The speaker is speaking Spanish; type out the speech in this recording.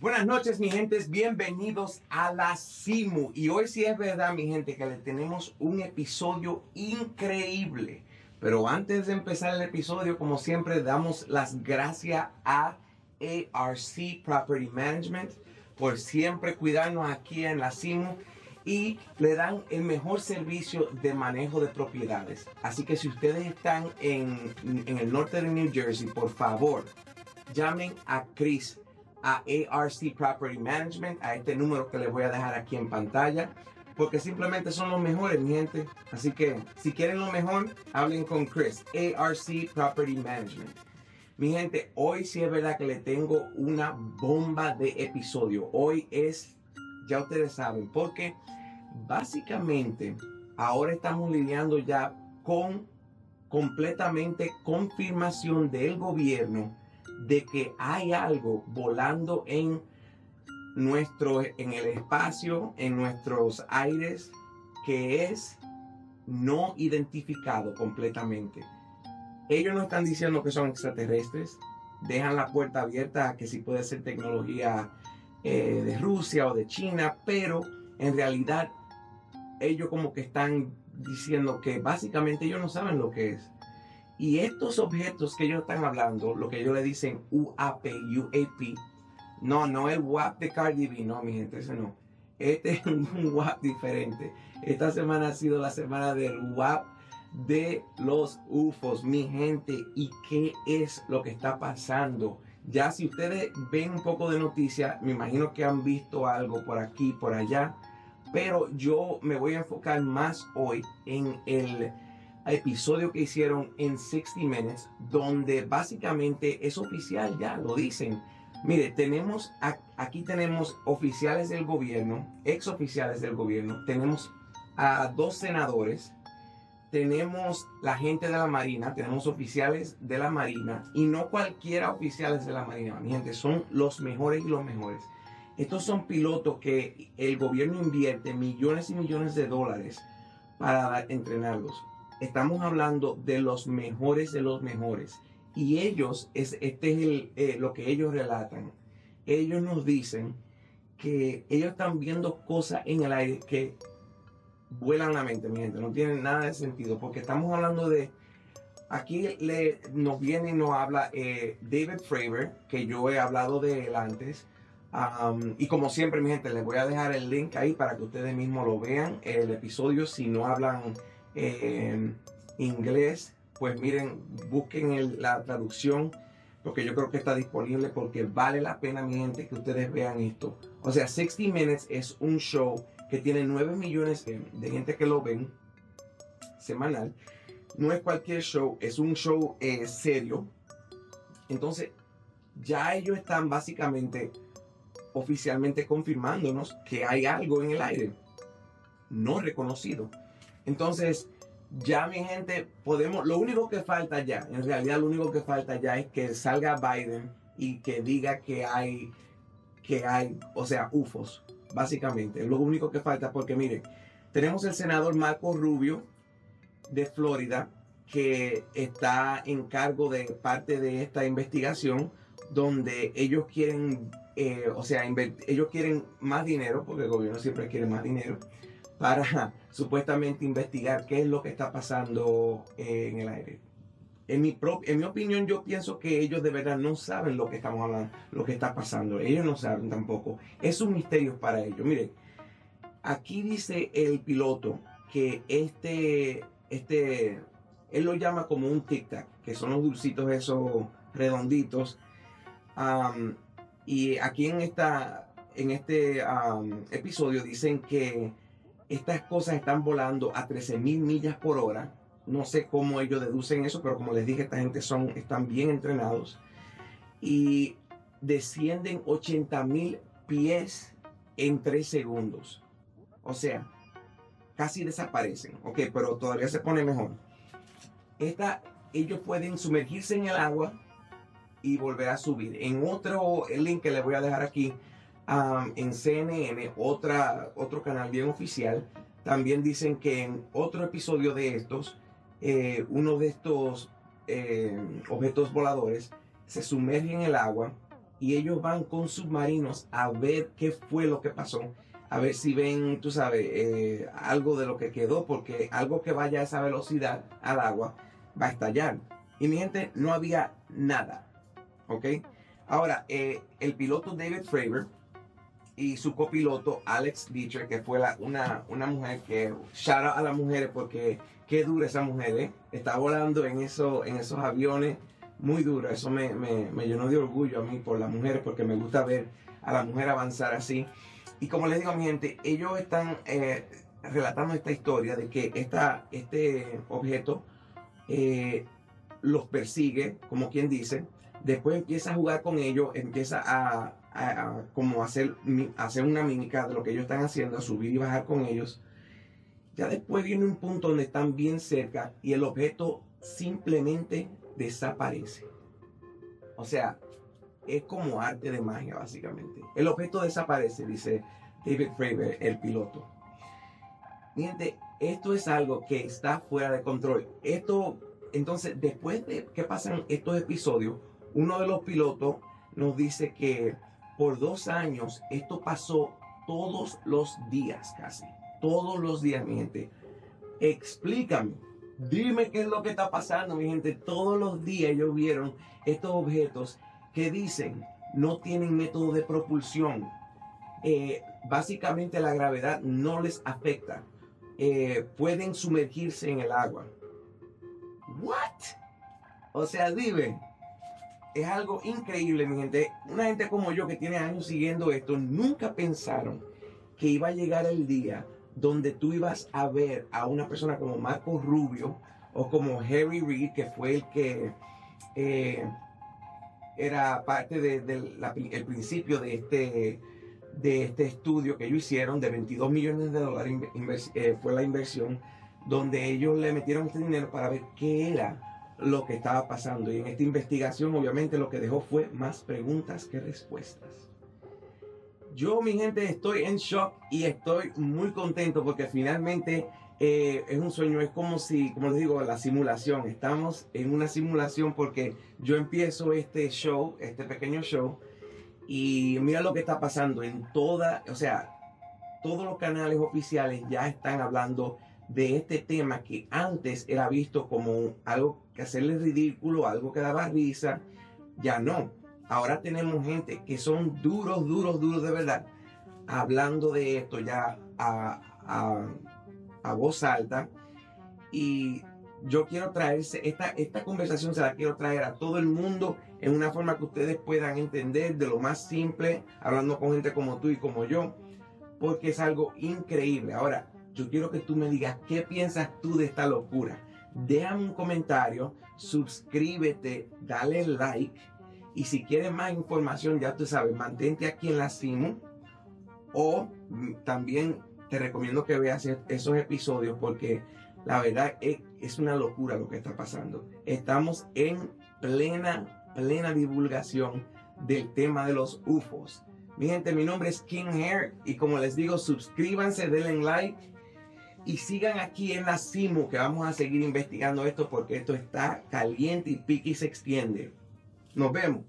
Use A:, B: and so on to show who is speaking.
A: Buenas noches, mi gente. Bienvenidos a la CIMU. Y hoy sí es verdad, mi gente, que le tenemos un episodio increíble. Pero antes de empezar el episodio, como siempre, damos las gracias a ARC Property Management por siempre cuidarnos aquí en la CIMU y le dan el mejor servicio de manejo de propiedades. Así que si ustedes están en, en el norte de New Jersey, por favor, llamen a Chris a ARC Property Management, a este número que les voy a dejar aquí en pantalla, porque simplemente son los mejores, mi gente. Así que si quieren lo mejor, hablen con Chris, ARC Property Management. Mi gente, hoy sí es verdad que le tengo una bomba de episodio. Hoy es, ya ustedes saben, porque básicamente ahora estamos lidiando ya con completamente confirmación del gobierno de que hay algo volando en nuestro en el espacio, en nuestros aires que es no identificado completamente. Ellos no están diciendo que son extraterrestres, dejan la puerta abierta a que si puede ser tecnología eh, de Rusia o de China, pero en realidad ellos como que están diciendo que básicamente ellos no saben lo que es. Y estos objetos que ellos están hablando, lo que ellos le dicen UAP, UAP, no, no el WAP de Cardi B, no, mi gente, ese no. Este es un WAP diferente. Esta semana ha sido la semana del WAP de los UFOs, mi gente. ¿Y qué es lo que está pasando? Ya si ustedes ven un poco de noticia, me imagino que han visto algo por aquí, por allá. Pero yo me voy a enfocar más hoy en el episodio que hicieron en 60 Minutes, donde básicamente es oficial, ya lo dicen. Mire, tenemos, aquí tenemos oficiales del gobierno, ex oficiales del gobierno, tenemos a dos senadores, tenemos la gente de la Marina, tenemos oficiales de la Marina, y no cualquiera oficiales de la Marina, mi gente, son los mejores y los mejores. Estos son pilotos que el gobierno invierte millones y millones de dólares para entrenarlos estamos hablando de los mejores de los mejores. Y ellos, es, este es eh, lo que ellos relatan. Ellos nos dicen que ellos están viendo cosas en el aire que vuelan la mente, mi gente. No tienen nada de sentido. Porque estamos hablando de. Aquí le, nos viene y nos habla eh, David Fravor, que yo he hablado de él antes. y como siempre, mi gente, les voy a dejar el link ahí para que ustedes mismos lo vean. El episodio, si no hablan en inglés, pues miren, busquen la traducción, porque yo creo que está disponible, porque vale la pena, mi gente, que ustedes vean esto. O sea, 60 Minutes es un show que tiene 9 millones de, gente que lo ven semanal. No es cualquier show, es un show eh, serio. Entonces, ya ellos están básicamente oficialmente confirmándonos que hay algo en el aire no reconocido. Entonces, ya mi gente, podemos, lo único que falta ya, en realidad lo único que falta ya es que salga Biden y que diga que hay, que hay, o sea, UFOs, básicamente. Lo único que falta, porque miren, tenemos el senador Marco Rubio de Florida, que está en cargo de parte de esta investigación, donde ellos quieren, eh, o sea, ellos quieren más dinero, porque el gobierno siempre quiere más dinero para supuestamente investigar qué es lo que está pasando eh, en el aire. En mi, en mi opinión, yo pienso que ellos de verdad no saben lo que estamos hablando, lo que está pasando. Ellos no saben tampoco. Es un misterio para ellos. Miren, aquí dice el piloto que este, este, él lo llama como un tic-tac, que son los dulcitos esos redonditos. y aquí en, esta, en este episodio dicen que estas cosas están volando a 13.000 millas por hora. No sé cómo ellos deducen eso, pero como les dije, esta gente son, están bien entrenados. Y descienden 80.000 pies en 3 segundos. O sea, casi desaparecen. Ok, pero todavía se pone mejor. Esta, ellos pueden sumergirse en el agua y volver a subir. En otro link que les voy a dejar aquí, en CNN, otra, otro canal bien oficial, también dicen que en otro episodio de estos, eh, uno de estos eh, objetos voladores se sumergen en el agua y ellos van con submarinos a ver qué fue lo que pasó, a ver si ven, tú sabes, eh, algo de lo que quedó, porque algo que vaya a esa velocidad al agua va a estallar. Y mi gente, no había nada. ¿Ok? Ahora, el piloto David Fravor y su copiloto Alex Dietrich, que fue una, una mujer que, shout out a las mujeres porque qué dura esa mujer, ¿eh? Está volando en, eso, en esos aviones muy dura. Eso me, llenó de orgullo a mí por las mujeres porque me gusta ver a la mujer avanzar así. Y como les digo a mi gente, ellos están eh, relatando esta historia de que esta, este objeto eh, los persigue, como quien dice, después empieza a jugar con ellos, empieza a, como hacer, hacer una mímica de lo que ellos están haciendo, a subir y bajar con ellos. Ya después viene un punto donde están bien cerca y el objeto simplemente desaparece. O sea, es como arte de magia, básicamente. El objeto desaparece, dice David Fravor, el piloto. Gente, esto es algo que está fuera de control. Esto, entonces, después de que pasan estos episodios, uno de los pilotos nos dice que por dos años esto pasó todos los días casi. Todos los días, mi gente. Explícame. Dime qué es lo que está pasando, mi gente. Todos los días ellos vieron estos objetos que dicen no tienen método de propulsión. Eh, básicamente la gravedad no les afecta. Eh, pueden sumergirse en el agua. What? O sea, dime, es algo increíble, mi gente. Una gente como yo que tiene años siguiendo esto, nunca pensaron que iba a llegar el día donde tú ibas a ver a una persona como Marco Rubio o como Harry Reid, que fue el que eh, era parte del principio de este, de este estudio que ellos hicieron de 22 millones de dólares, eh, fue la inversión, donde ellos le metieron este dinero para ver qué era lo que estaba pasando. Y en esta investigación, obviamente, lo que dejó fue más preguntas que respuestas. Yo, mi gente, estoy en shock y estoy muy contento porque finalmente eh, es un sueño. Es como si, como les digo, la simulación. Estamos en una simulación porque yo empiezo este show, este pequeño show, y mira lo que está pasando en toda, o sea, todos los canales oficiales ya están hablando de este tema que antes era visto como algo que hacerle ridículo, algo que daba risa, ya no. Ahora tenemos gente que son duros, duros, duros de verdad, hablando de esto ya a, a, voz alta. Y yo quiero traerse, esta, esta conversación se la quiero traer a todo el mundo en una forma que ustedes puedan entender de lo más simple, hablando con gente como tú y como yo, porque es algo increíble. Ahora, yo quiero que tú me digas qué piensas tú de esta locura. Déjame un comentario, suscríbete, dale like y si quieres más información, ya tú sabes, mantente aquí en la CIMU o también te recomiendo que veas e-, esos episodios porque la verdad es, es una locura lo que está pasando. Estamos en plena, plena divulgación del tema de los UFOs. Mi gente, mi nombre es King Hair y como les digo, suscríbanse, denle like y sigan aquí en la CIMU que vamos a seguir investigando esto porque esto está caliente y pique y se extiende. Nos vemos.